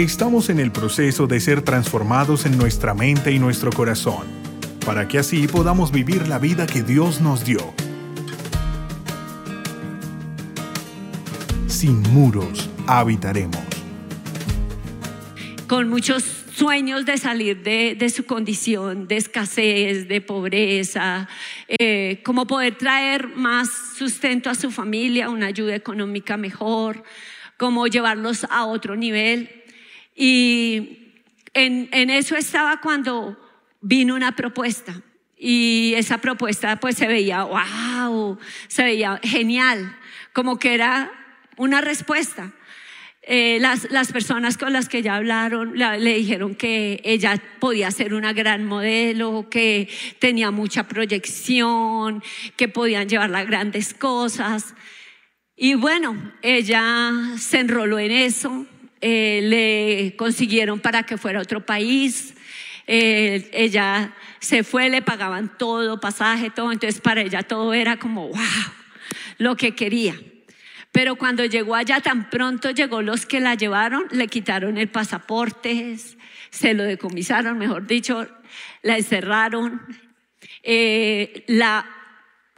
Estamos en el proceso de ser transformados en nuestra mente y nuestro corazón, para que así podamos vivir la vida que Dios nos dio. Sin muros habitaremos. Con muchos sueños de salir de, su condición de escasez, de pobreza, eh, como poder traer más sustento a su familia, una ayuda económica mejor, como llevarlos a otro nivel. Y en, eso estaba cuando vino una propuesta. Y esa propuesta pues se veía, wow, se veía genial, como que era una respuesta. Eh, las, las, personas con las que ya hablaron le dijeron que ella podía ser una gran modelo, que tenía mucha proyección, que podían llevarla a grandes cosas. Y bueno, ella se enroló en eso, eh, le consiguieron para que fuera a otro país. Eh, ella se fue, le pagaban todo, pasaje, todo. Entonces para ella todo era como, wow, lo que quería. Pero cuando llegó allá, tan pronto llegó los que la llevaron, le quitaron el pasaporte, se lo decomisaron, mejor dicho, la encerraron, eh, la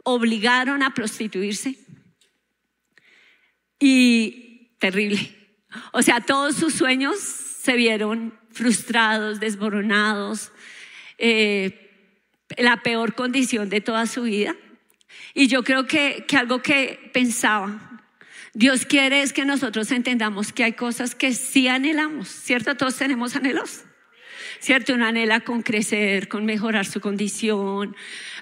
obligaron a prostituirse. Y terrible. O sea, todos sus sueños se vieron frustrados, desmoronados, eh, la peor condición de toda su vida. Y yo creo que, que algo que pensaba, Dios quiere es que nosotros entendamos que hay cosas que sí anhelamos, ¿cierto? Todos tenemos anhelos. ¿Cierto? Uno anhela con crecer, con mejorar su condición,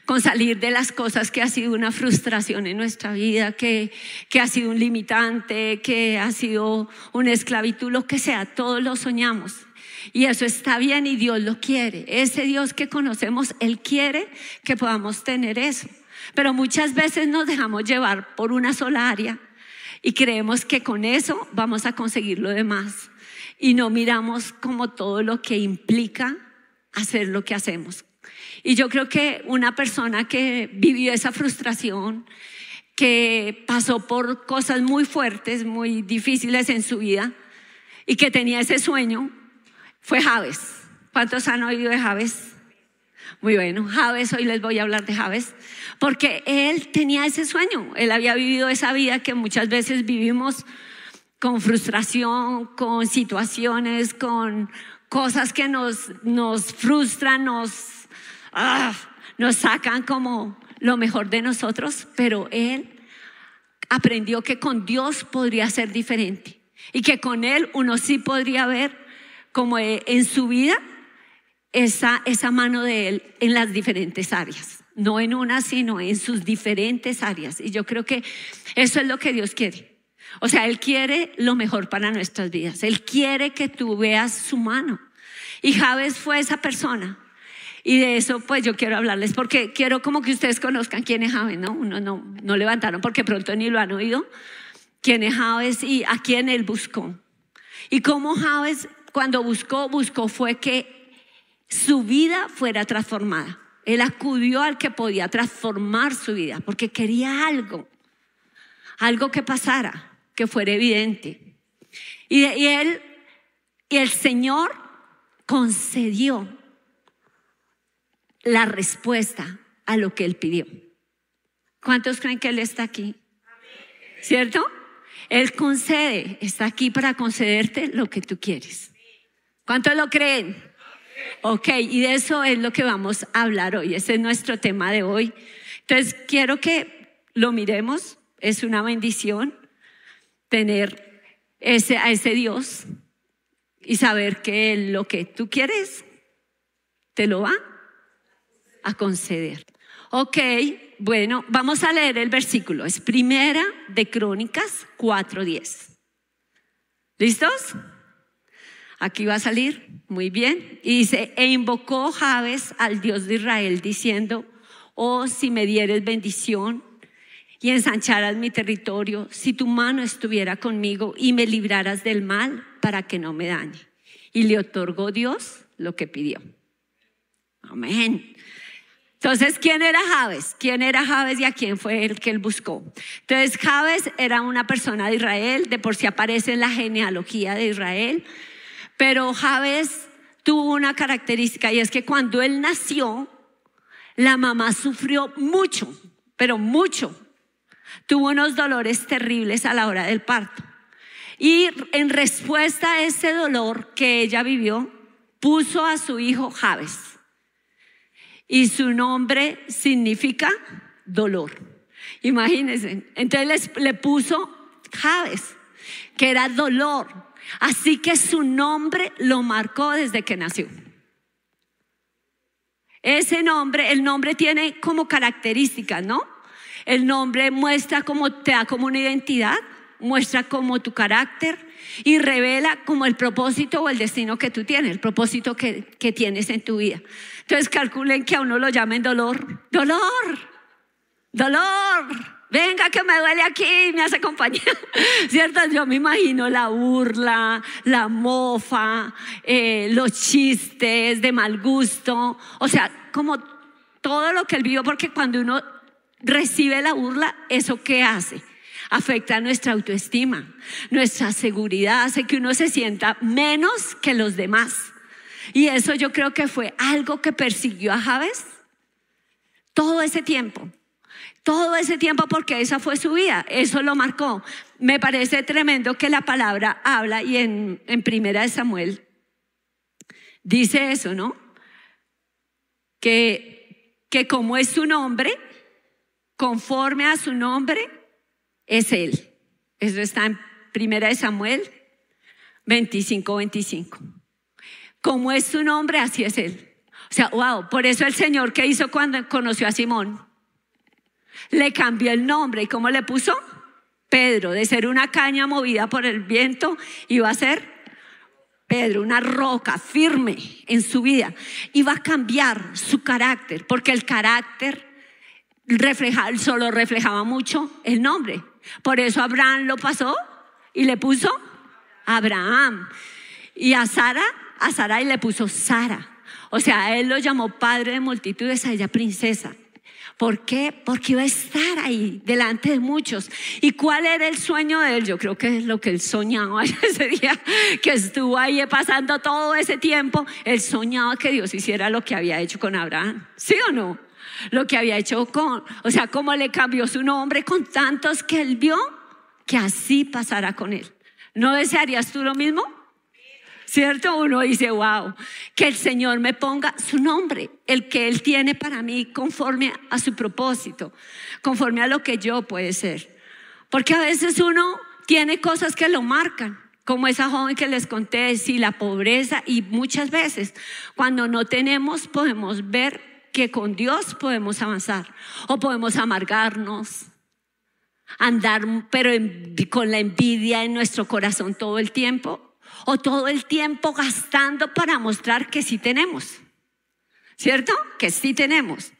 con salir de las cosas que ha sido una frustración en nuestra vida, que, que ha sido un limitante, que ha sido una esclavitud, lo que sea, todos lo soñamos. Y eso está bien y Dios lo quiere. Ese Dios que conocemos, Él quiere que podamos tener eso. Pero muchas veces nos dejamos llevar por una sola área y creemos que con eso vamos a conseguir lo demás y no miramos como todo lo que implica hacer lo que hacemos. Y yo creo que una persona que vivió esa frustración, que pasó por cosas muy fuertes, muy difíciles en su vida y que tenía ese sueño, fue Javes. ¿Cuántos han oído de Javes? Muy bueno, Javes, hoy les voy a hablar de Javes, porque él tenía ese sueño, él había vivido esa vida que muchas veces vivimos con frustración, con situaciones, con cosas que nos, nos frustran, nos, ah, nos sacan como lo mejor de nosotros, pero él aprendió que con Dios podría ser diferente y que con él uno sí podría ver como en su vida esa, esa mano de él en las diferentes áreas, no en una, sino en sus diferentes áreas. Y yo creo que eso es lo que Dios quiere. O sea, Él quiere lo mejor para nuestras vidas. Él quiere que tú veas su mano. Y Javes fue esa persona. Y de eso pues yo quiero hablarles porque quiero como que ustedes conozcan quién es Javes, ¿no? Uno no, no levantaron porque pronto ni lo han oído. Quién es Javes y a quién él buscó. Y cómo Javes cuando buscó, buscó fue que su vida fuera transformada. Él acudió al que podía transformar su vida porque quería algo, algo que pasara que fuera evidente. Y, él, y el Señor concedió la respuesta a lo que él pidió. ¿Cuántos creen que él está aquí? ¿Cierto? Él concede, está aquí para concederte lo que tú quieres. ¿Cuántos lo creen? Ok, y de eso es lo que vamos a hablar hoy. Ese es nuestro tema de hoy. Entonces, quiero que lo miremos. Es una bendición tener ese, a ese Dios y saber que lo que tú quieres te lo va a conceder. Ok, bueno, vamos a leer el versículo. Es primera de Crónicas 4.10. ¿Listos? Aquí va a salir. Muy bien. Y dice, e invocó Javes al Dios de Israel diciendo, oh, si me dieres bendición y ensancharas mi territorio, si tu mano estuviera conmigo y me libraras del mal para que no me dañe. Y le otorgó Dios lo que pidió. Amén. Entonces, ¿quién era Javes? ¿Quién era Javes y a quién fue el que él buscó? Entonces, Javes era una persona de Israel, de por sí aparece en la genealogía de Israel, Pero Javes tuvo una característica y es que cuando él nació, la mamá sufrió mucho, pero mucho. Tuvo unos dolores terribles a la hora del parto. Y en respuesta a ese dolor que ella vivió, puso a su hijo Javes. Y su nombre significa dolor. Imagínense. Entonces le puso Javes, que era dolor. Así que su nombre lo marcó desde que nació. Ese nombre, el nombre tiene como características, ¿no? El nombre muestra como te da como una identidad, muestra como tu carácter y revela como el propósito o el destino que tú tienes, el propósito que, que tienes en tu vida. Entonces calculen que a uno lo llamen dolor, dolor, dolor. Venga que me duele aquí, me hace compañía. ¿Cierto? Yo me imagino la burla, la mofa, eh, los chistes de mal gusto. O sea, como todo lo que él vivió, porque cuando uno recibe la burla, ¿eso qué hace? Afecta nuestra autoestima, nuestra seguridad, hace que uno se sienta menos que los demás. Y eso yo creo que fue algo que persiguió a Javes todo ese tiempo. Todo ese tiempo porque esa fue su vida, eso lo marcó. Me parece tremendo que la palabra habla y en, en primera de Samuel dice eso, ¿no? Que, que como es su nombre, conforme a su nombre, es él. Eso está en primera Samuel 25, 25. Como es su nombre, así es él. O sea, wow, por eso el Señor que hizo cuando conoció a Simón le cambió el nombre. ¿Y cómo le puso? Pedro, de ser una caña movida por el viento, iba a ser Pedro, una roca firme en su vida. Iba a cambiar su carácter, porque el carácter refleja, solo reflejaba mucho el nombre. Por eso Abraham lo pasó y le puso Abraham. Y a Sara, a Sarai le puso Sara. O sea, él lo llamó padre de multitudes, a ella princesa. ¿Por qué? Porque iba a estar ahí delante de muchos. ¿Y cuál era el sueño de él? Yo creo que es lo que él soñaba ese día, que estuvo ahí pasando todo ese tiempo. Él soñaba que Dios hiciera lo que había hecho con Abraham. ¿Sí o no? Lo que había hecho con, o sea, cómo le cambió su nombre con tantos que él vio, que así pasara con él. ¿No desearías tú lo mismo? ¿Cierto? Uno dice, wow, que el Señor me ponga su nombre, el que Él tiene para mí conforme a su propósito, conforme a lo que yo puede ser. Porque a veces uno tiene cosas que lo marcan, como esa joven que les conté, sí, la pobreza, y muchas veces cuando no tenemos podemos ver que con Dios podemos avanzar o podemos amargarnos, andar pero con la envidia en nuestro corazón todo el tiempo o todo el tiempo gastando para mostrar que sí tenemos. ¿Cierto? Que sí tenemos.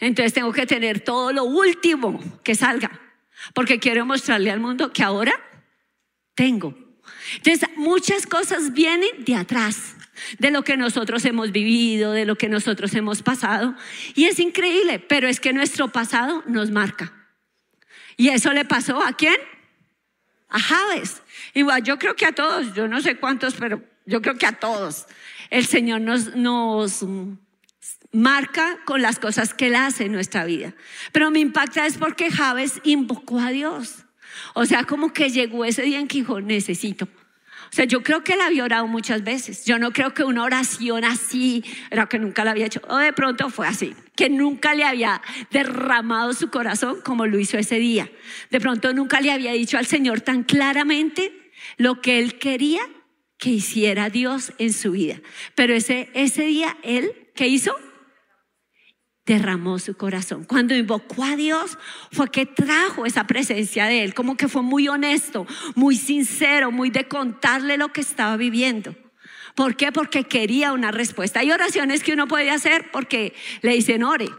Entonces tengo que tener todo lo último que salga, porque quiero mostrarle al mundo que ahora tengo. Entonces muchas cosas vienen de atrás, de lo que nosotros hemos vivido, de lo que nosotros hemos pasado. Y es increíble, pero es que nuestro pasado nos marca. ¿Y eso le pasó a quién? A Javes. Igual, yo creo que a todos, yo no sé cuántos, pero yo creo que a todos. El Señor nos, nos marca con las cosas que Él hace en nuestra vida. Pero me impacta es porque Javes invocó a Dios. O sea, como que llegó ese día en que dijo, necesito. O sea, yo creo que la había orado muchas veces. Yo no creo que una oración así, era que nunca la había hecho, o de pronto fue así, que nunca le había derramado su corazón como lo hizo ese día. De pronto nunca le había dicho al Señor tan claramente lo que él quería que hiciera Dios en su vida. Pero ese, ese día él, ¿qué hizo? Derramó su corazón. Cuando invocó a Dios fue que trajo esa presencia de Él, como que fue muy honesto, muy sincero, muy de contarle lo que estaba viviendo. ¿Por qué? Porque quería una respuesta. Hay oraciones que uno puede hacer porque le dicen ore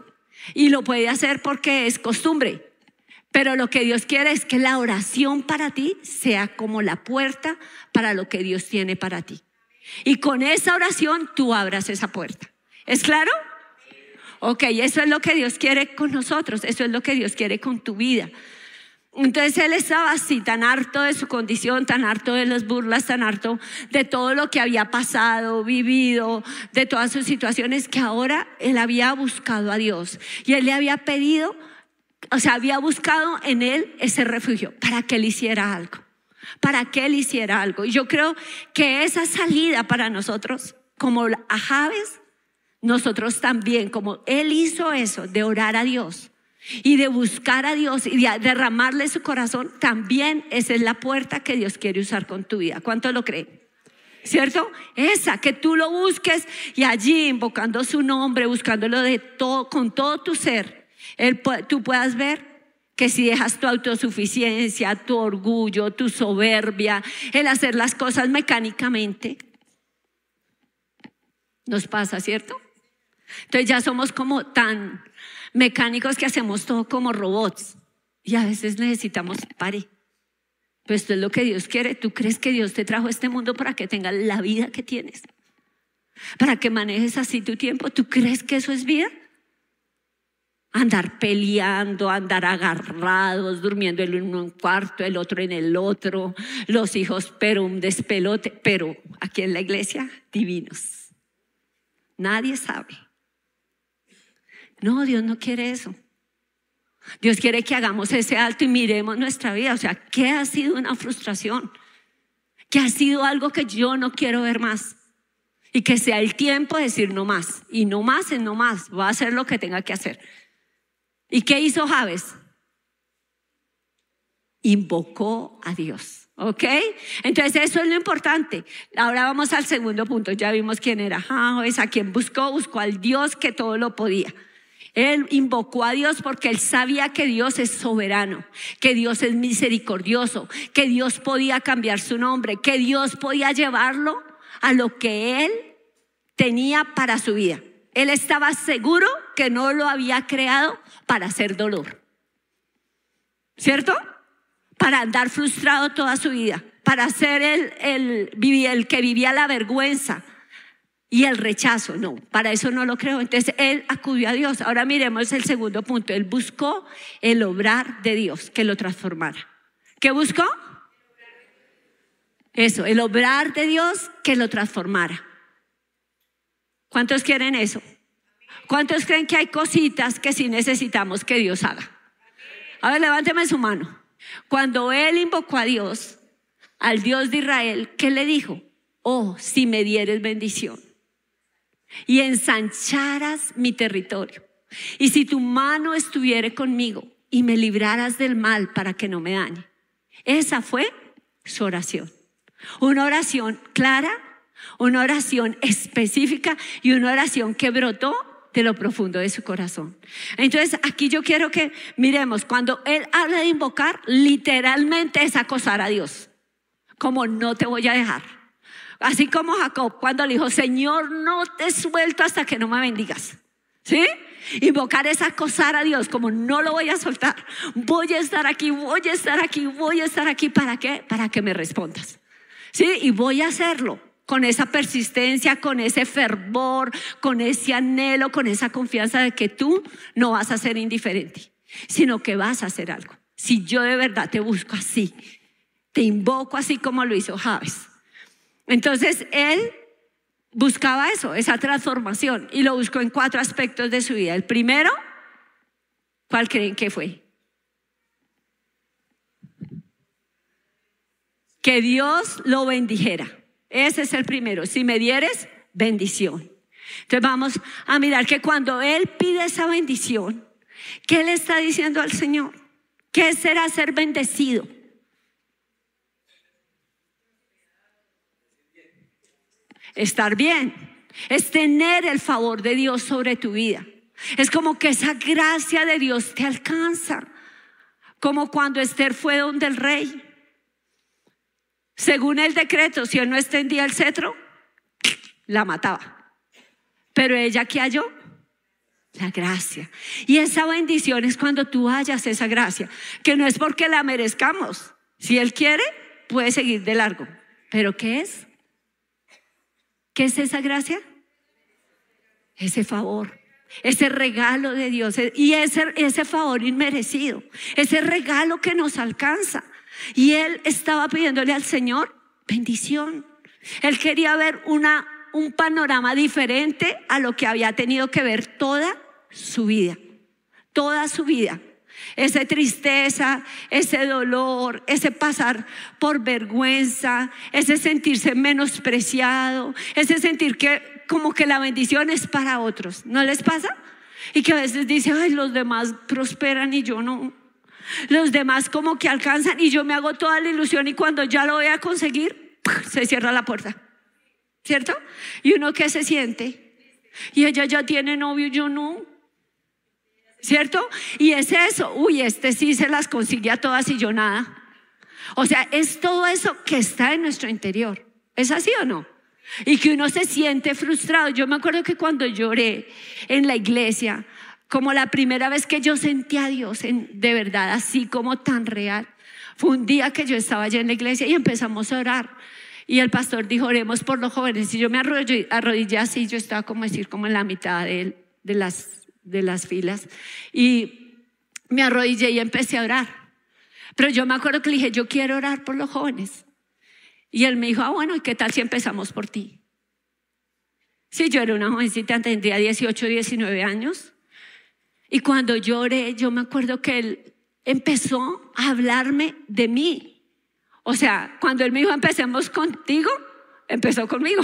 y lo puede hacer porque es costumbre. Pero lo que Dios quiere es que la oración para ti sea como la puerta para lo que Dios tiene para ti. Y con esa oración tú abras esa puerta. ¿Es claro? Ok, eso es lo que Dios quiere con nosotros, eso es lo que Dios quiere con tu vida. Entonces él estaba así, tan harto de su condición, tan harto de las burlas, tan harto de todo lo que había pasado, vivido, de todas sus situaciones, que ahora él había buscado a Dios. Y él le había pedido, o sea, había buscado en él ese refugio para que él hiciera algo, para que él hiciera algo. Y yo creo que esa salida para nosotros, como a Javes, nosotros también, como él hizo eso, de orar a Dios y de buscar a Dios y de derramarle su corazón, también esa es la puerta que Dios quiere usar con tu vida. ¿Cuánto lo creen? ¿Cierto? Esa, que tú lo busques y allí invocando su nombre, buscándolo de todo, con todo tu ser, tú puedas ver que si dejas tu autosuficiencia, tu orgullo, tu soberbia, el hacer las cosas mecánicamente, nos pasa, ¿cierto? Entonces ya somos como tan mecánicos que hacemos todo como robots y a veces necesitamos pare. Pues esto es lo que Dios quiere. ¿Tú crees que Dios te trajo a este mundo para que tengas la vida que tienes? Para que manejes así tu tiempo. ¿Tú crees que eso es vida? Andar peleando, andar agarrados, durmiendo el uno en un cuarto, el otro en el otro, los hijos, pero un despelote, pero aquí en la iglesia, divinos. Nadie sabe. No, Dios no quiere eso. Dios quiere que hagamos ese alto y miremos nuestra vida. O sea, ¿qué ha sido una frustración? ¿Qué ha sido algo que yo no quiero ver más? Y que sea el tiempo de decir no más. Y no más es no más. Voy a hacer lo que tenga que hacer. ¿Y qué hizo Javes? Invocó a Dios. ¿Ok? Entonces eso es lo importante. Ahora vamos al segundo punto. Ya vimos quién era Javes, a quien buscó, buscó al Dios que todo lo podía. Él invocó a Dios porque él sabía que Dios es soberano, que Dios es misericordioso, que Dios podía cambiar su nombre, que Dios podía llevarlo a lo que él tenía para su vida. Él estaba seguro que no lo había creado para hacer dolor. ¿Cierto? Para andar frustrado toda su vida, para ser el, el, el que vivía la vergüenza, y el rechazo, no, para eso no lo creo. Entonces él acudió a Dios. Ahora miremos el segundo punto. Él buscó el obrar de Dios que lo transformara. ¿Qué buscó? Eso, el obrar de Dios que lo transformara. ¿Cuántos quieren eso? ¿Cuántos creen que hay cositas que sí necesitamos que Dios haga? A ver, levánteme su mano. Cuando él invocó a Dios, al Dios de Israel, ¿qué le dijo? Oh, si me dieres bendición y ensancharas mi territorio. Y si tu mano estuviere conmigo y me libraras del mal para que no me dañe. Esa fue su oración. Una oración clara, una oración específica y una oración que brotó de lo profundo de su corazón. Entonces, aquí yo quiero que miremos, cuando él habla de invocar, literalmente es acosar a Dios, como no te voy a dejar Así como Jacob cuando le dijo, Señor, no te suelto hasta que no me bendigas. ¿Sí? Invocar es acosar a Dios, como no lo voy a soltar. Voy a estar aquí, voy a estar aquí, voy a estar aquí. ¿Para qué? Para que me respondas. ¿Sí? Y voy a hacerlo con esa persistencia, con ese fervor, con ese anhelo, con esa confianza de que tú no vas a ser indiferente, sino que vas a hacer algo. Si yo de verdad te busco así, te invoco así como lo hizo Javes, entonces él buscaba eso, esa transformación, y lo buscó en cuatro aspectos de su vida. El primero, ¿cuál creen que fue? Que Dios lo bendijera. Ese es el primero. Si me dieres, bendición. Entonces vamos a mirar que cuando Él pide esa bendición, ¿qué le está diciendo al Señor? ¿Qué será ser bendecido? Estar bien, es tener el favor de Dios sobre tu vida. Es como que esa gracia de Dios te alcanza, como cuando Esther fue donde el rey. Según el decreto, si él no extendía el cetro, la mataba. Pero ella que halló la gracia. Y esa bendición es cuando tú hallas esa gracia, que no es porque la merezcamos. Si Él quiere, puede seguir de largo. Pero ¿qué es? ¿Qué es esa gracia? Ese favor, ese regalo de Dios y ese, ese favor inmerecido, ese regalo que nos alcanza. Y él estaba pidiéndole al Señor bendición. Él quería ver una, un panorama diferente a lo que había tenido que ver toda su vida, toda su vida. Esa tristeza, ese dolor, ese pasar por vergüenza, ese sentirse menospreciado, ese sentir que como que la bendición es para otros. ¿No les pasa? Y que a veces dice, ay, los demás prosperan y yo no. Los demás como que alcanzan y yo me hago toda la ilusión y cuando ya lo voy a conseguir, se cierra la puerta. ¿Cierto? Y uno que se siente. Y ella ya tiene novio, yo no. ¿Cierto? Y es eso. Uy, este sí se las consigue a todas y yo nada. O sea, es todo eso que está en nuestro interior. ¿Es así o no? Y que uno se siente frustrado. Yo me acuerdo que cuando lloré en la iglesia, como la primera vez que yo sentí a Dios en, de verdad, así como tan real, fue un día que yo estaba allá en la iglesia y empezamos a orar. Y el pastor dijo, oremos por los jóvenes. Y yo me arrodillé, así, yo estaba como decir, como en la mitad de, de, las, de las filas. Y me arrodillé y empecé a orar. Pero yo me acuerdo que le dije, yo quiero orar por los jóvenes. Y él me dijo, ah, bueno, ¿y qué tal si empezamos por ti? Sí, yo era una jovencita, tendría 18, 19 años. Y cuando lloré, yo me acuerdo que él empezó a hablarme de mí. O sea, cuando él me dijo, empecemos contigo, empezó conmigo.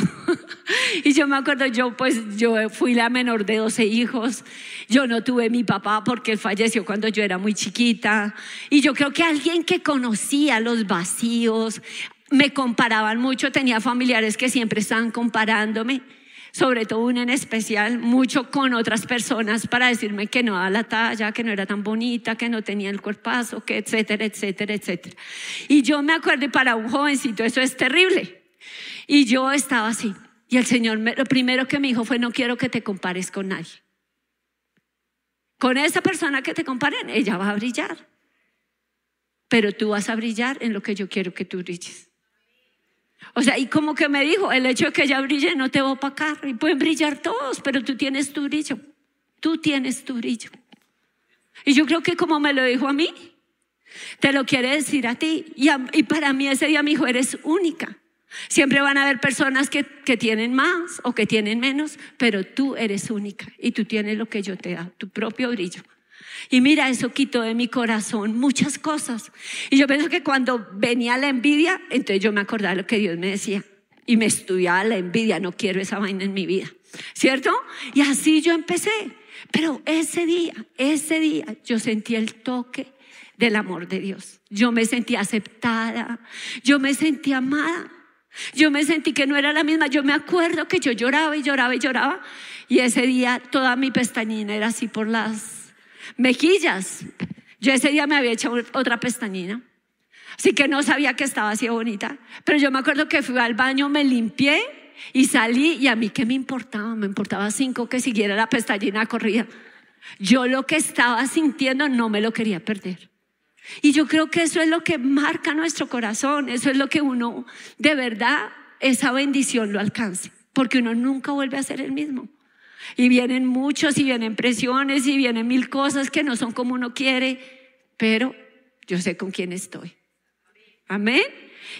y yo me acuerdo, yo pues yo fui la menor de 12 hijos, yo no tuve mi papá porque falleció cuando yo era muy chiquita. Y yo creo que alguien que conocía los vacíos, me comparaban mucho, tenía familiares que siempre estaban comparándome, sobre todo una en especial, mucho con otras personas para decirme que no daba la talla, que no era tan bonita, que no tenía el cuerpazo, que etcétera, etcétera, etcétera. Y yo me acuerdo, para un jovencito eso es terrible. Y yo estaba así. Y el Señor lo primero que me dijo fue, no quiero que te compares con nadie. Con esa persona que te comparen, ella va a brillar. Pero tú vas a brillar en lo que yo quiero que tú brilles. O sea, y como que me dijo, el hecho de que ella brille no te va a opacar. Y pueden brillar todos, pero tú tienes tu brillo. Tú tienes tu brillo. Y yo creo que como me lo dijo a mí, te lo quiere decir a ti. Y, y para mí ese día me dijo, eres única. Siempre van a haber personas que, que, tienen más o que tienen menos, pero tú eres única y tú tienes lo que yo te da, tu propio brillo. Y mira, eso quitó de mi corazón muchas cosas. Y yo pienso que cuando venía la envidia, entonces yo me acordaba de lo que Dios me decía. Y me estudiaba la envidia, no quiero esa vaina en mi vida. ¿Cierto? Y así yo empecé. Pero ese día, ese día, yo sentí el toque del amor de Dios. Yo me sentí aceptada, yo me sentí amada, yo me sentí que no era la misma. Yo me acuerdo que yo lloraba y lloraba y lloraba. Y ese día toda mi pestañina era así por las Mejillas. Yo ese día me había hecho otra pestañina. Así que no sabía que estaba así bonita. Pero yo me acuerdo que fui al baño, me limpié y salí. Y a mí, ¿qué me importaba? Me importaba cinco que siguiera la pestañina corrida. Yo lo que estaba sintiendo no me lo quería perder. Y yo creo que eso es lo que marca nuestro corazón. Eso es lo que uno, de verdad, esa bendición lo alcance. Porque uno nunca vuelve a ser el mismo. Y vienen muchos y vienen presiones y vienen mil cosas que no son como uno quiere, pero yo sé con quién estoy. Amén.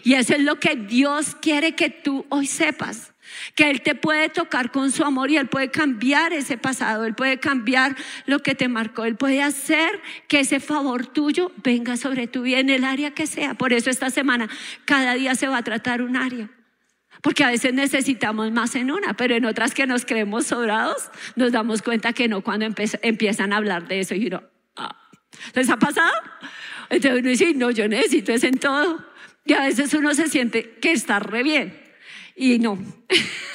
Y eso es lo que Dios quiere que tú hoy sepas. Que Él te puede tocar con su amor y Él puede cambiar ese pasado, Él puede cambiar lo que te marcó, Él puede hacer que ese favor tuyo venga sobre tu vida en el área que sea. Por eso esta semana cada día se va a tratar un área. Porque a veces necesitamos más en una, pero en otras que nos creemos sobrados, nos damos cuenta que no cuando empiezan a hablar de eso y uno, ah, ¿les ha pasado? Entonces uno dice, no, yo necesito eso en todo. Y a veces uno se siente que está re bien y no.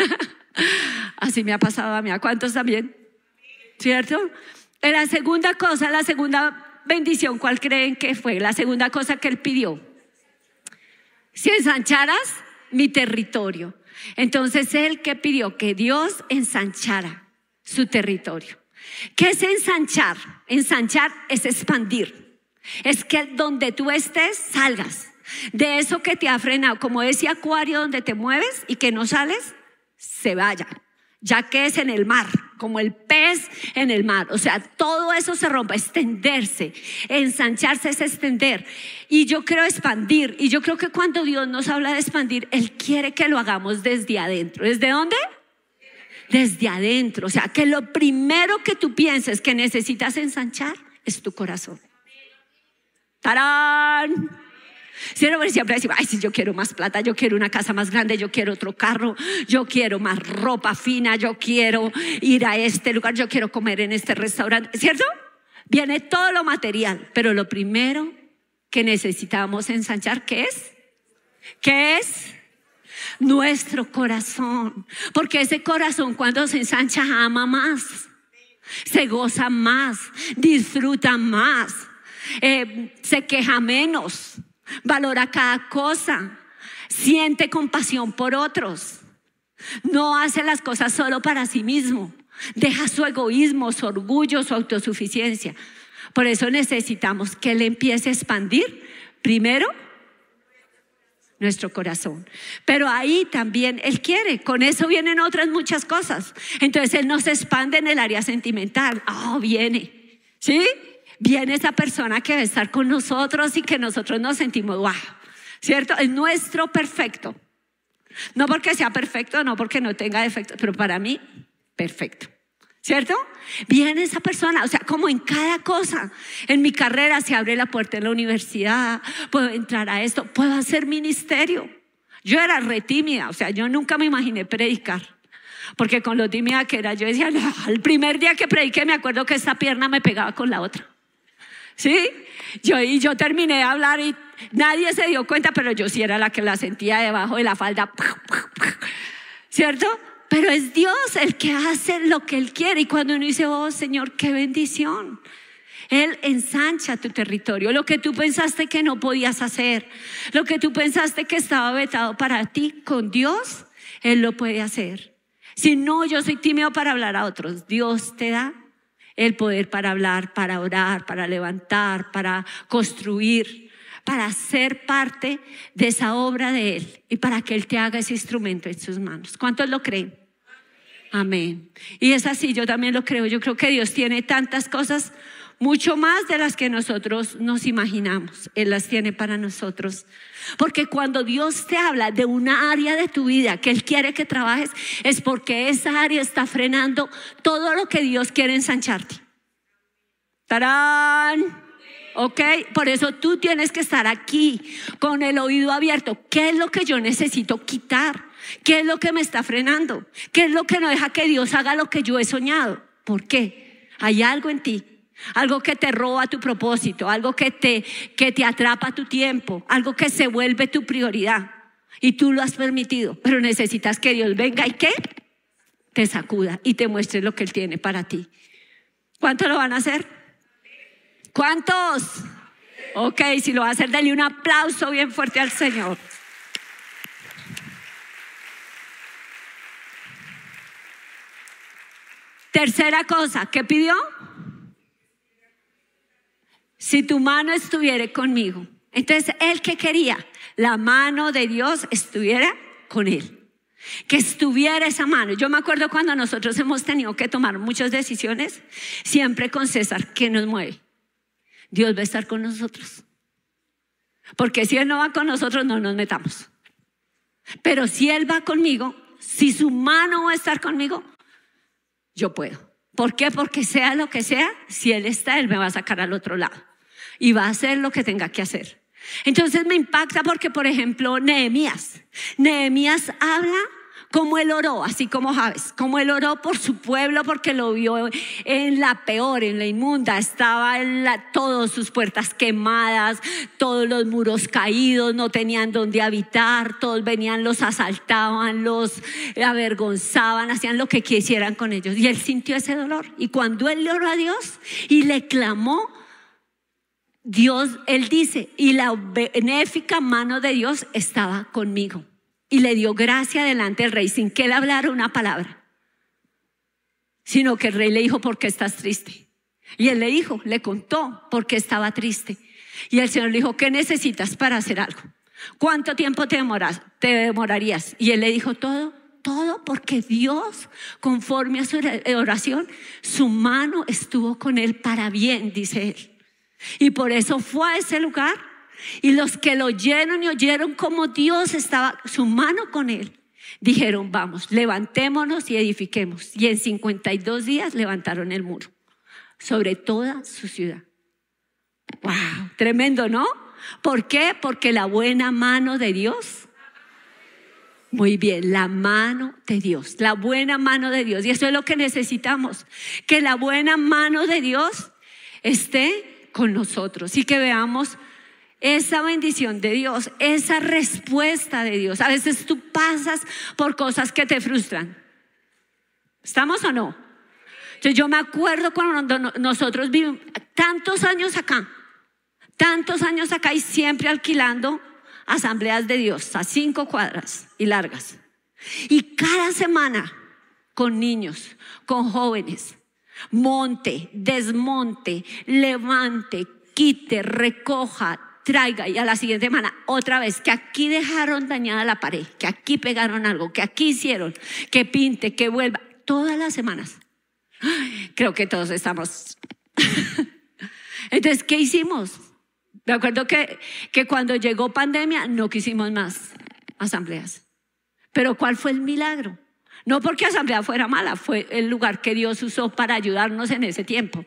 Así me ha pasado a mí, ¿a cuántos también? ¿Cierto? La segunda cosa, la segunda bendición, ¿cuál creen que fue? La segunda cosa que él pidió. Si ensancharas mi territorio. Entonces él que pidió que Dios ensanchara su territorio. ¿Qué es ensanchar? Ensanchar es expandir. Es que donde tú estés salgas. De eso que te ha frenado, como ese acuario donde te mueves y que no sales, se vaya. ya que es en el mar, como el pez en el mar. O sea, todo eso se rompe, extenderse, ensancharse es extender. Y yo creo expandir. Y yo creo que cuando Dios nos habla de expandir, Él quiere que lo hagamos desde adentro. ¿Desde dónde? Desde adentro. O sea, que lo primero que tú pienses que necesitas ensanchar es tu corazón. ¡Tarán! Siempre, siempre decimos, ay, si yo quiero más plata, yo quiero una casa más grande, yo quiero otro carro, yo quiero más ropa fina, yo quiero ir a este lugar, yo quiero comer en este restaurante, ¿cierto? Viene todo lo material, pero lo primero que necesitamos ensanchar, ¿qué es? ¿Qué es? Nuestro corazón. Porque ese corazón cuando se ensancha ama más, se goza más, disfruta más, eh, se queja menos valora cada cosa, siente compasión por otros, no hace las cosas solo para sí mismo, deja su egoísmo, su orgullo, su autosuficiencia. Por eso necesitamos que Él empiece a expandir primero nuestro corazón. Pero ahí también Él quiere, con eso vienen otras muchas cosas. Entonces Él nos expande en el área sentimental. Oh, viene. ¿Sí? Viene esa persona que va a estar con nosotros y que nosotros nos sentimos, wow, ¿cierto? Es nuestro perfecto. No porque sea perfecto, no porque no tenga defectos, pero para mí, perfecto. ¿Cierto? Viene esa persona, o sea, como en cada cosa. En mi carrera se abre la puerta en la universidad, puedo entrar a esto, puedo hacer ministerio. Yo era re tímida, o sea, yo nunca me imaginé predicar. Porque con lo tímida que era, yo decía, el primer día que prediqué me acuerdo que esta pierna me pegaba con la otra. ¿Sí? Yo, y yo terminé de hablar y nadie se dio cuenta, pero yo sí era la que la sentía debajo de la falda. ¿Cierto? Pero es Dios el que hace lo que Él quiere. Y cuando uno dice, oh Señor, qué bendición. Él ensancha tu territorio. Lo que tú pensaste que no podías hacer, lo que tú pensaste que estaba vetado para ti, con Dios, Él lo puede hacer. Si no, yo soy tímido para hablar a otros. Dios te da el poder para hablar, para orar, para levantar, para construir, para ser parte de esa obra de Él y para que Él te haga ese instrumento en sus manos. ¿Cuántos lo creen? Amén. Y es así, yo también lo creo. Yo creo que Dios tiene tantas cosas, mucho más de las que nosotros nos imaginamos. Él las tiene para nosotros. Porque cuando Dios te habla de una área de tu vida que Él quiere que trabajes, es porque esa área está frenando todo lo que Dios quiere ensancharte. ¡Tarán! ¿Ok? Por eso tú tienes que estar aquí con el oído abierto. ¿Qué es lo que yo necesito quitar? ¿Qué es lo que me está frenando? ¿Qué es lo que no deja que Dios haga lo que yo he soñado? ¿Por qué? Hay algo en ti algo que te roba tu propósito, algo que te, que te atrapa tu tiempo, algo que se vuelve tu prioridad. Y tú lo has permitido, pero necesitas que Dios venga y que te sacuda y te muestre lo que Él tiene para ti. ¿Cuántos lo van a hacer? ¿Cuántos? Ok, si lo va a hacer, dale un aplauso bien fuerte al Señor. Tercera cosa, ¿qué pidió? Si tu mano estuviera conmigo. Entonces, él que quería, la mano de Dios estuviera con él. Que estuviera esa mano. Yo me acuerdo cuando nosotros hemos tenido que tomar muchas decisiones, siempre con César, ¿qué nos mueve? Dios va a estar con nosotros. Porque si Él no va con nosotros, no nos metamos. Pero si Él va conmigo, si su mano va a estar conmigo, yo puedo. ¿Por qué? Porque sea lo que sea, si Él está, Él me va a sacar al otro lado y va a hacer lo que tenga que hacer. Entonces me impacta porque, por ejemplo, Nehemías. Nehemías habla como él oró, así como Javes, como él oró por su pueblo porque lo vio en la peor, en la inmunda, estaba en todas sus puertas quemadas, todos los muros caídos, no tenían donde habitar, todos venían, los asaltaban, los avergonzaban, hacían lo que quisieran con ellos. Y él sintió ese dolor. Y cuando él le oró a Dios y le clamó, Dios, él dice, y la benéfica mano de Dios estaba conmigo. Y le dio gracia delante del rey sin que él hablara una palabra. Sino que el rey le dijo, ¿por qué estás triste? Y él le dijo, le contó por qué estaba triste. Y el Señor le dijo, ¿qué necesitas para hacer algo? ¿Cuánto tiempo te, demoras, te demorarías? Y él le dijo todo todo porque Dios, conforme a su oración, su mano estuvo con él para bien, dice él. Y por eso fue a ese lugar. Y los que lo oyeron y oyeron como Dios estaba, su mano con él, dijeron, vamos, levantémonos y edifiquemos. Y en 52 días levantaron el muro sobre toda su ciudad. ¡Wow! Tremendo, ¿no? ¿Por qué? Porque la buena mano de Dios. Muy bien, la mano de Dios, la buena mano de Dios. Y eso es lo que necesitamos, que la buena mano de Dios esté con nosotros y que veamos esa bendición de Dios, esa respuesta de Dios. A veces tú pasas por cosas que te frustran. ¿Estamos o no? yo me acuerdo cuando nosotros vivimos tantos años acá tantos años acá y siempre alquilando asambleas de Dios a cinco cuadras y largas. Y cada semana con niños, con jóvenes, monte, desmonte, levante, quite, recoja, traiga y a la siguiente semana otra vez que aquí dejaron dañada la pared, que aquí pegaron algo, que aquí hicieron, que pinte, que vuelva, todas las semanas. Creo que todos estamos. Entonces, ¿qué hicimos? Me acuerdo que, que cuando llegó pandemia no quisimos más asambleas. Pero ¿cuál fue el milagro? No porque asamblea fuera mala, fue el lugar que Dios usó para ayudarnos en ese tiempo.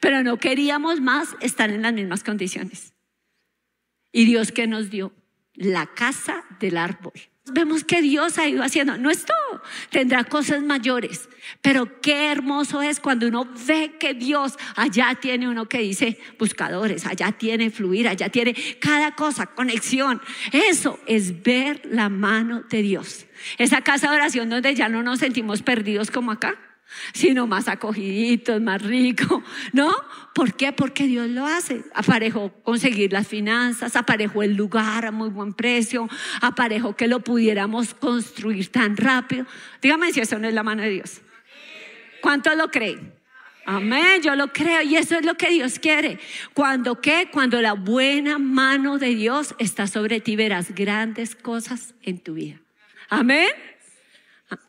Pero no queríamos más estar en las mismas condiciones. ¿Y Dios qué nos dio? La casa del árbol. Vemos que Dios ha ido haciendo, no es todo, tendrá cosas mayores, pero qué hermoso es cuando uno ve que Dios allá tiene uno que dice buscadores, allá tiene fluir, allá tiene cada cosa, conexión. Eso es ver la mano de Dios. Esa casa de oración donde ya no nos sentimos perdidos como acá sino más acogiditos, más rico, ¿no? ¿Por qué? Porque Dios lo hace. Aparejó conseguir las finanzas, aparejó el lugar a muy buen precio, aparejó que lo pudiéramos construir tan rápido. Dígame si eso no es la mano de Dios. ¿Cuántos lo creen? Amén, yo lo creo y eso es lo que Dios quiere. Cuando qué? Cuando la buena mano de Dios está sobre ti, verás grandes cosas en tu vida. Amén.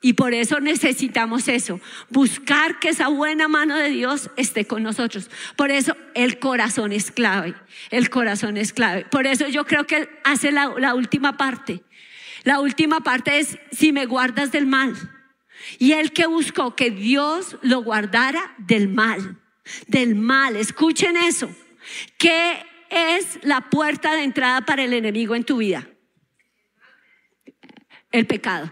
Y por eso necesitamos eso, buscar que esa buena mano de Dios esté con nosotros. Por eso el corazón es clave, el corazón es clave. Por eso yo creo que hace la, la última parte. La última parte es si me guardas del mal. Y Él que buscó que Dios lo guardara del mal, del mal. Escuchen eso. ¿Qué es la puerta de entrada para el enemigo en tu vida? El pecado.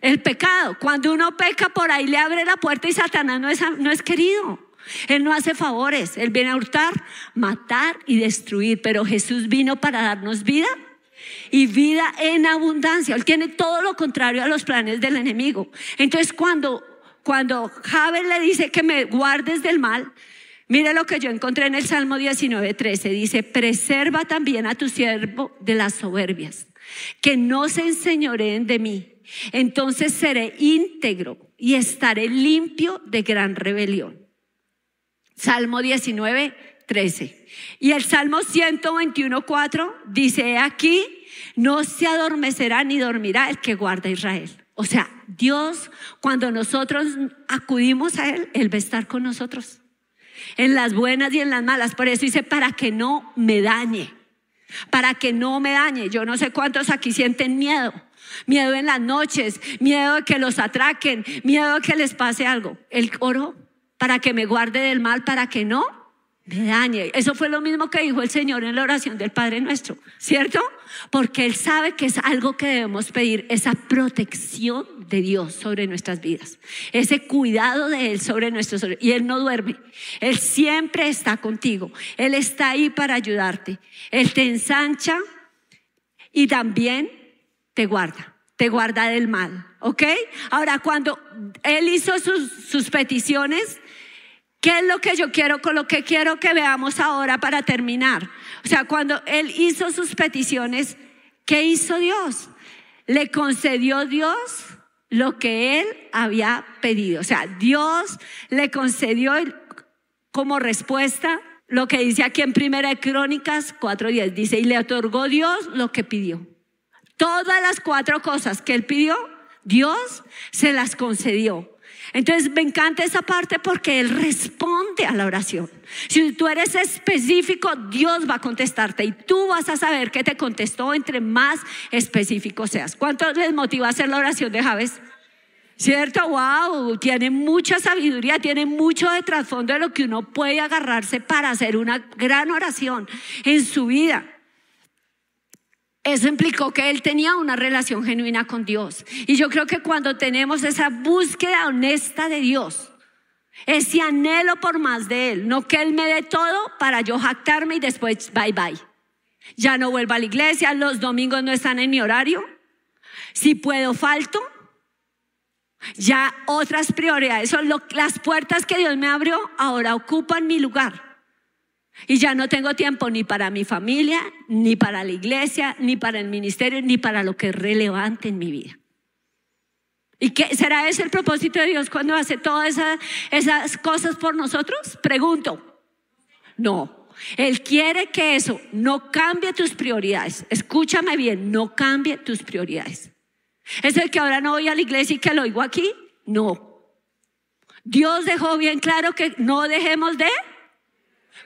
El pecado. Cuando uno peca por ahí le abre la puerta y Satanás no es, no es querido. Él no hace favores. Él viene a hurtar, matar y destruir. Pero Jesús vino para darnos vida y vida en abundancia. Él tiene todo lo contrario a los planes del enemigo. Entonces cuando, cuando le dice que me guardes del mal, mire lo que yo encontré en el Salmo 19, 13. Dice, preserva también a tu siervo de las soberbias, que no se enseñoreen de mí entonces seré íntegro y estaré limpio de gran rebelión. Salmo 19, 13. Y el Salmo 121, 4 dice, aquí no se adormecerá ni dormirá el que guarda Israel. O sea, Dios, cuando nosotros acudimos a Él, Él va a estar con nosotros. En las buenas y en las malas. Por eso dice, para que no me dañe. Para que no me dañe. Yo no sé cuántos aquí sienten miedo miedo en las noches, miedo de que los atraquen, miedo de que les pase algo. El oro para que me guarde del mal, para que no me dañe. Eso fue lo mismo que dijo el Señor en la oración del Padre nuestro, ¿cierto? Porque Él sabe que es algo que debemos pedir, esa protección de Dios sobre nuestras vidas, ese cuidado de Él sobre nuestros... Y Él no duerme, Él siempre está contigo, Él está ahí para ayudarte, Él te ensancha y también te guarda, te guarda del mal, ¿ok? Ahora, cuando Él hizo sus, sus peticiones, ¿qué es lo que yo quiero con lo que quiero que veamos ahora para terminar? O sea, cuando Él hizo sus peticiones, ¿qué hizo Dios? Le concedió Dios lo que Él había pedido. O sea, Dios le concedió como respuesta lo que dice aquí en Primera de Crónicas 4.10. Dice, y le otorgó Dios lo que pidió. Todas las cuatro cosas que él pidió, Dios se las concedió. Entonces me encanta esa parte porque Él responde a la oración. Si tú eres específico, Dios va a contestarte y tú vas a saber que te contestó entre más específico seas. ¿Cuánto les motiva hacer la oración de Javes? ¿Cierto? ¡Wow! Tiene mucha sabiduría, tiene mucho de trasfondo de lo que uno puede agarrarse para hacer una gran oración en su vida. Eso implicó que él tenía una relación genuina con Dios. Y yo creo que cuando tenemos esa búsqueda honesta de Dios, ese anhelo por más de Él, no que Él me dé todo para yo jactarme y después bye bye. Ya no vuelvo a la iglesia, los domingos no están en mi horario. Si puedo, falto. Ya otras prioridades son las puertas que Dios me abrió, ahora ocupan mi lugar. Y ya no tengo tiempo ni para mi familia, ni para la iglesia, ni para el ministerio, ni para lo que es relevante en mi vida. ¿Y qué será ese el propósito de Dios cuando hace todas esas, cosas por nosotros? Pregunto. No. Él quiere que eso no cambie tus prioridades. Escúchame bien, no cambie tus prioridades. ¿Es el que ahora no voy a la iglesia y que lo oigo aquí? No. Dios dejó bien claro que no dejemos de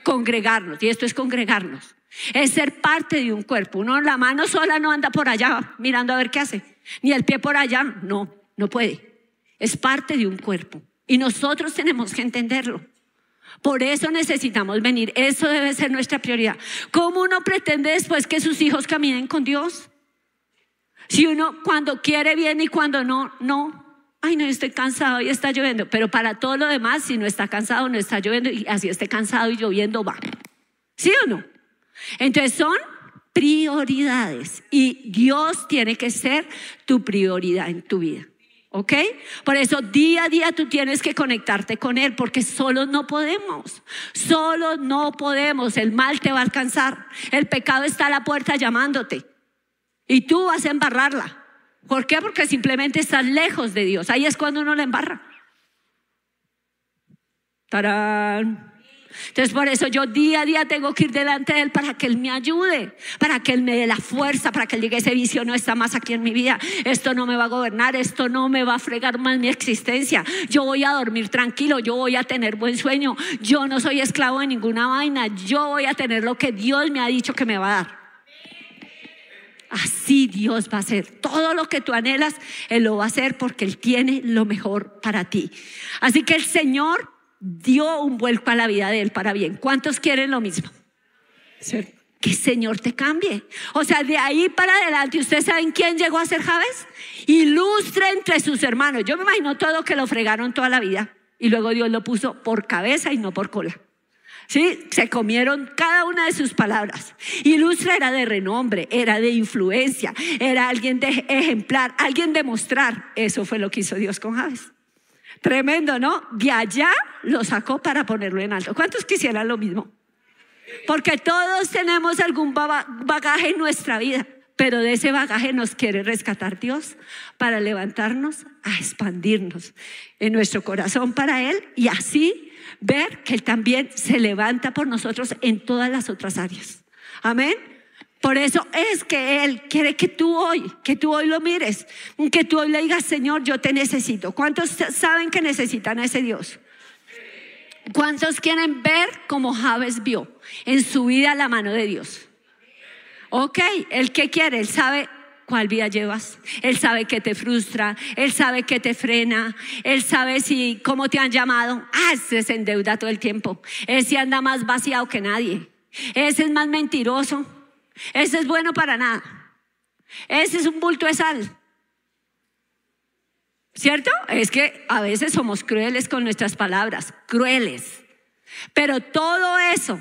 congregarnos, y esto es congregarnos, es ser parte de un cuerpo. Uno la mano sola no anda por allá mirando a ver qué hace, ni el pie por allá, no, no puede. Es parte de un cuerpo y nosotros tenemos que entenderlo. Por eso necesitamos venir, eso debe ser nuestra prioridad. ¿Cómo uno pretende después que sus hijos caminen con Dios? Si uno cuando quiere viene y cuando no, no ay, no, estoy cansado y está lloviendo. Pero para todo lo demás, si no está cansado, no está lloviendo y así esté cansado y lloviendo, va. ¿Sí o no? Entonces son prioridades y Dios tiene que ser tu prioridad en tu vida. ¿Ok? Por eso día a día tú tienes que conectarte con Él, porque solo no podemos, solo no podemos, el mal te va a alcanzar, el pecado está a la puerta llamándote y tú vas a embarrarla. ¿Por qué? Porque simplemente estás lejos de Dios. Ahí es cuando uno le embarra. ¡Tarán! Entonces por eso yo día a día tengo que ir delante de Él para que Él me ayude, para que Él me dé la fuerza, para que Él diga, ese vicio no está más aquí en mi vida, esto no me va a gobernar, esto no me va a fregar más mi existencia, yo voy a dormir tranquilo, yo voy a tener buen sueño, yo no soy esclavo de ninguna vaina, yo voy a tener lo que Dios me ha dicho que me va a dar. Así Dios va a hacer. Todo lo que tú anhelas, Él lo va a hacer porque Él tiene lo mejor para ti. Así que el Señor dio un vuelco a la vida de Él para bien. ¿Cuántos quieren lo mismo? Que el Señor te cambie. O sea, de ahí para adelante, ¿ustedes saben quién llegó a ser Javes? Ilustre entre sus hermanos. Yo me imagino todo que lo fregaron toda la vida y luego Dios lo puso por cabeza y no por cola. ¿Sí? Se comieron cada una de sus palabras. Ilustra era de renombre, era de influencia, era alguien de ejemplar, alguien de mostrar. Eso fue lo que hizo Dios con Javes. Tremendo, ¿no? De allá lo sacó para ponerlo en alto. ¿Cuántos quisieran lo mismo? Porque todos tenemos algún bagaje en nuestra vida, pero de ese bagaje nos quiere rescatar Dios para levantarnos a expandirnos en nuestro corazón para Él y así ver que Él también se levanta por nosotros en todas las otras áreas. Amén. Por eso es que Él quiere que tú hoy, que tú hoy lo mires, que tú hoy le digas, Señor, yo te necesito. ¿Cuántos saben que necesitan a ese Dios? ¿Cuántos quieren ver como Javes vio en su vida la mano de Dios? Ok, el que quiere, él sabe cuál vida llevas. Él sabe que te frustra, Él sabe que te frena, Él sabe si cómo te han llamado. Ah, ese se endeuda todo el tiempo. Ese anda más vaciado que nadie. Ese es más mentiroso. Ese es bueno para nada. Ese es un bulto de sal. ¿Cierto? Es que a veces somos crueles con nuestras palabras, crueles. Pero todo eso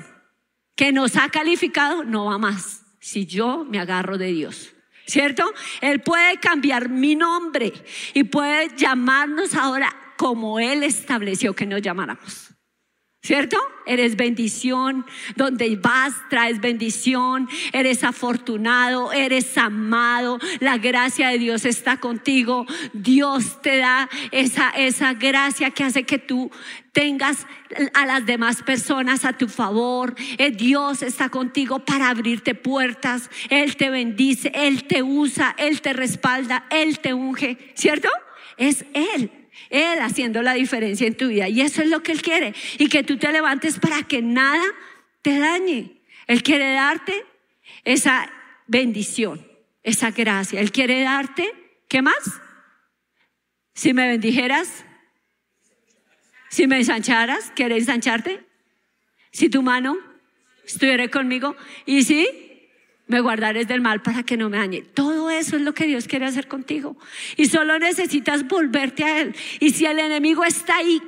que nos ha calificado no va más si yo me agarro de Dios. ¿Cierto? Él puede cambiar mi nombre y puede llamarnos ahora como Él estableció que nos llamáramos. ¿Cierto? Eres bendición, donde vas traes bendición, eres afortunado, eres amado, la gracia de Dios está contigo, Dios te da esa, esa gracia que hace que tú tengas a las demás personas a tu favor. Eh, Dios está contigo para abrirte puertas, Él te bendice, Él te usa, Él te respalda, Él te unge, ¿cierto? Es Él. Él haciendo la diferencia en tu vida. Y eso es lo que Él quiere. Y que tú te levantes para que nada te dañe. Él quiere darte esa bendición, esa gracia. Él quiere darte, ¿qué más? Si me bendijeras, si me ensancharas, ¿quieres ensancharte? Si tu mano estuviera conmigo. Y si me guardares del mal para que no me dañe. Todo eso es lo que Dios quiere hacer contigo. Y solo necesitas volverte a Él. Y si el enemigo está ahí,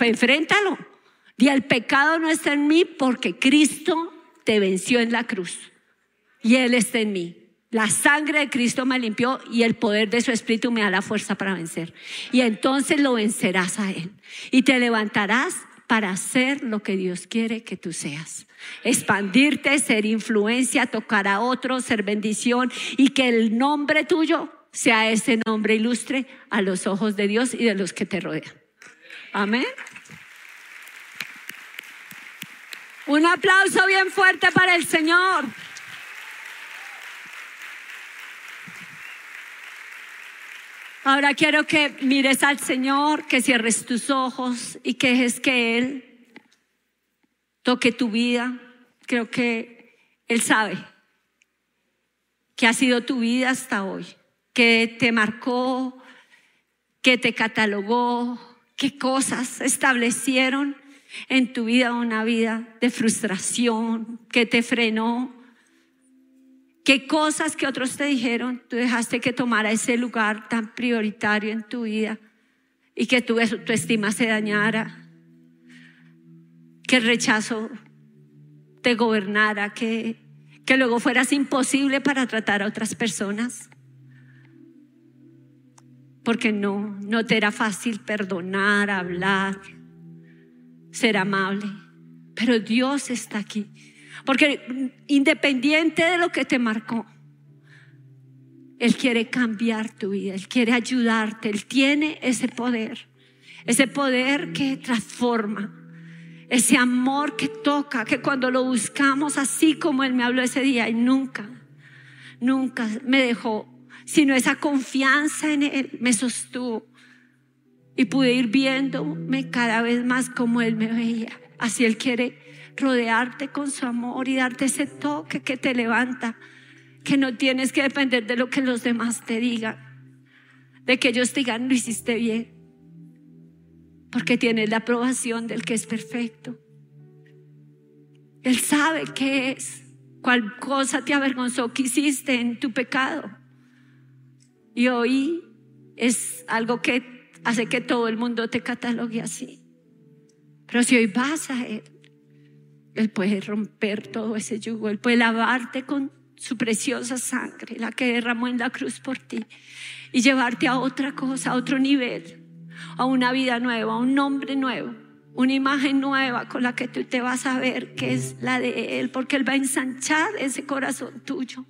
enfréntalo. Y el pecado no está en mí porque Cristo te venció en la cruz. Y Él está en mí. La sangre de Cristo me limpió y el poder de su Espíritu me da la fuerza para vencer. Y entonces lo vencerás a Él. Y te levantarás para hacer lo que Dios quiere que tú seas. Expandirte, ser influencia, tocar a otros, ser bendición y que el nombre tuyo sea ese nombre ilustre a los ojos de Dios y de los que te rodean. Amén. Un aplauso bien fuerte para el Señor. Ahora quiero que mires al Señor, que cierres tus ojos y que dejes que Él toque tu vida. Creo que Él sabe que ha sido tu vida hasta hoy, que te marcó, que te catalogó, qué cosas establecieron en tu vida una vida de frustración, que te frenó, ¿Qué cosas que otros te dijeron tú dejaste que tomara ese lugar tan prioritario en tu vida y que tu, estima se dañara? Que el rechazo te gobernara, que, que luego fueras imposible para tratar a otras personas. Porque no, no te era fácil perdonar, hablar, ser amable. Pero Dios está aquí porque independiente de lo que te marcó, Él quiere cambiar tu vida, Él quiere ayudarte, Él tiene ese poder, ese poder que transforma, ese amor que toca, que cuando lo buscamos así como Él me habló ese día y nunca, nunca me dejó, sino esa confianza en Él me sostuvo y pude ir viéndome cada vez más como Él me veía. Así Él quiere rodearte con su amor y darte ese toque que te levanta, que no tienes que depender de lo que los demás te digan, de que ellos te digan, lo hiciste bien, porque tienes la aprobación del que es perfecto. Él sabe qué es, cuál cosa te avergonzó que hiciste en tu pecado. Y hoy es algo que hace que todo el mundo te catalogue así. Pero si hoy vas a Él, él puede romper todo ese yugo, Él puede lavarte con su preciosa sangre, la que derramó en la cruz por ti, y llevarte a otra cosa, a otro nivel, a una vida nueva, a un nombre nuevo, una imagen nueva con la que tú te vas a ver, que es la de Él, porque Él va a ensanchar ese corazón tuyo,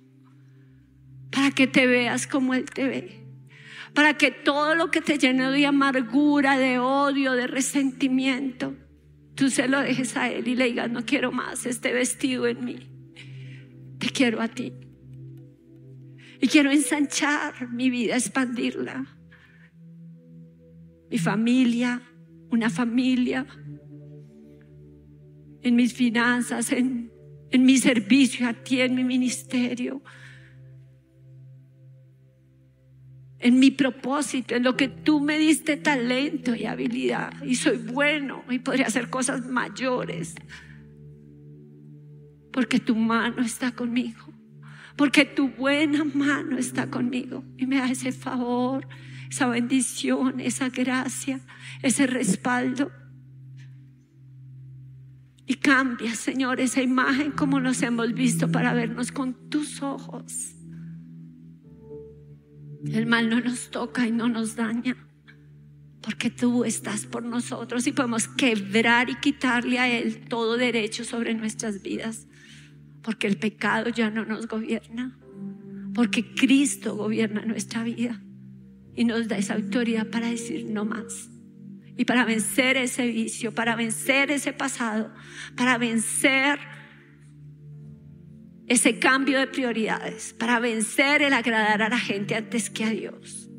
para que te veas como Él te ve, para que todo lo que te llene de amargura, de odio, de resentimiento, tú se lo dejes a Él y le digas, no quiero más este vestido en mí. Te quiero a ti. Y quiero ensanchar mi vida, expandirla. Mi familia, una familia, en mis finanzas, en, en mi servicio a ti, en mi ministerio, en mi propósito, en lo que tú me diste talento y habilidad y soy bueno y podría hacer cosas mayores. Porque tu mano está conmigo, porque tu buena mano está conmigo y me da ese favor, esa bendición, esa gracia, ese respaldo. Y cambia, Señor, esa imagen como nos hemos visto para vernos con tus ojos el mal no nos toca y no nos daña, porque tú estás por nosotros y podemos quebrar y quitarle a Él todo derecho sobre nuestras vidas, porque el pecado ya no nos gobierna, porque Cristo gobierna nuestra vida y nos da esa autoridad para decir no más. Y para vencer ese vicio, para vencer ese pasado, para vencer ese cambio de prioridades, para vencer el agradar a la gente antes que a Dios,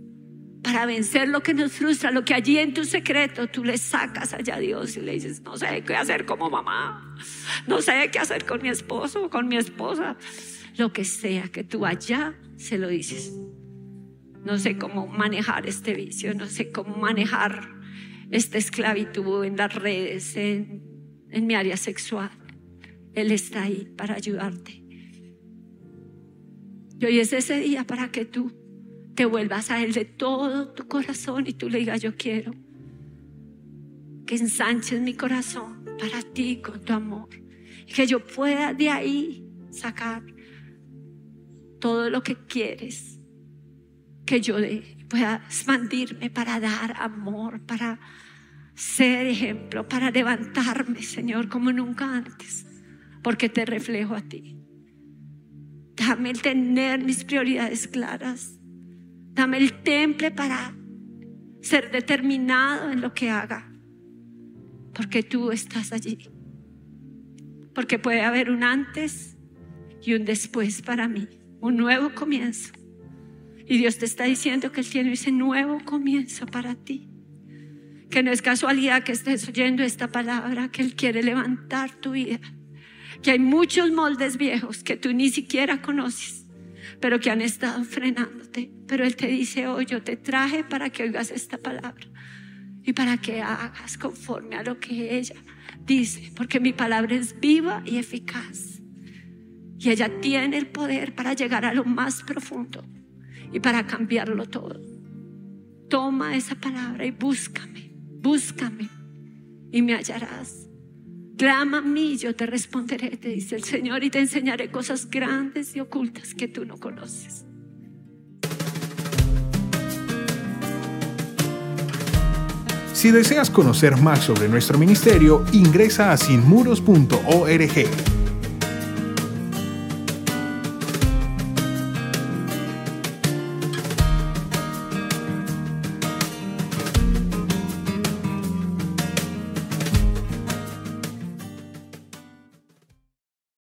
para vencer lo que nos frustra, lo que allí en tu secreto tú le sacas allá a Dios y le dices, no sé qué hacer como mamá, no sé qué hacer con mi esposo, con mi esposa, lo que sea que tú allá se lo dices. No sé cómo manejar este vicio, no sé cómo manejar esta esclavitud en las redes, en, en mi área sexual. Él está ahí para ayudarte. Y hoy es ese día para que tú te vuelvas a Él de todo tu corazón y tú le digas, yo quiero que ensanches mi corazón para ti con tu amor. Y que yo pueda de ahí sacar todo lo que quieres que yo. Pueda expandirme para dar amor, para ser ejemplo, para levantarme, Señor, como nunca antes, porque te reflejo a ti. Dame el tener mis prioridades claras. Dame el temple para ser determinado en lo que haga. Porque tú estás allí. Porque puede haber un antes y un después para mí. Un nuevo comienzo. Y Dios te está diciendo que Él tiene ese nuevo comienzo para ti. Que no es casualidad que estés oyendo esta palabra, que Él quiere levantar tu vida que hay muchos moldes viejos que tú ni siquiera conoces, pero que han estado frenándote. Pero Él te dice, hoy yo te traje para que oigas esta palabra y para que hagas conforme a lo que ella dice, porque mi palabra es viva y eficaz. Y ella tiene el poder para llegar a lo más profundo y para cambiarlo todo. Toma esa palabra y búscame, búscame y me hallarás. Clama a mí, yo te responderé, te dice el Señor, y te enseñaré cosas grandes y ocultas que tú no conoces. Si deseas conocer más sobre nuestro ministerio, ingresa a sinmuros.org.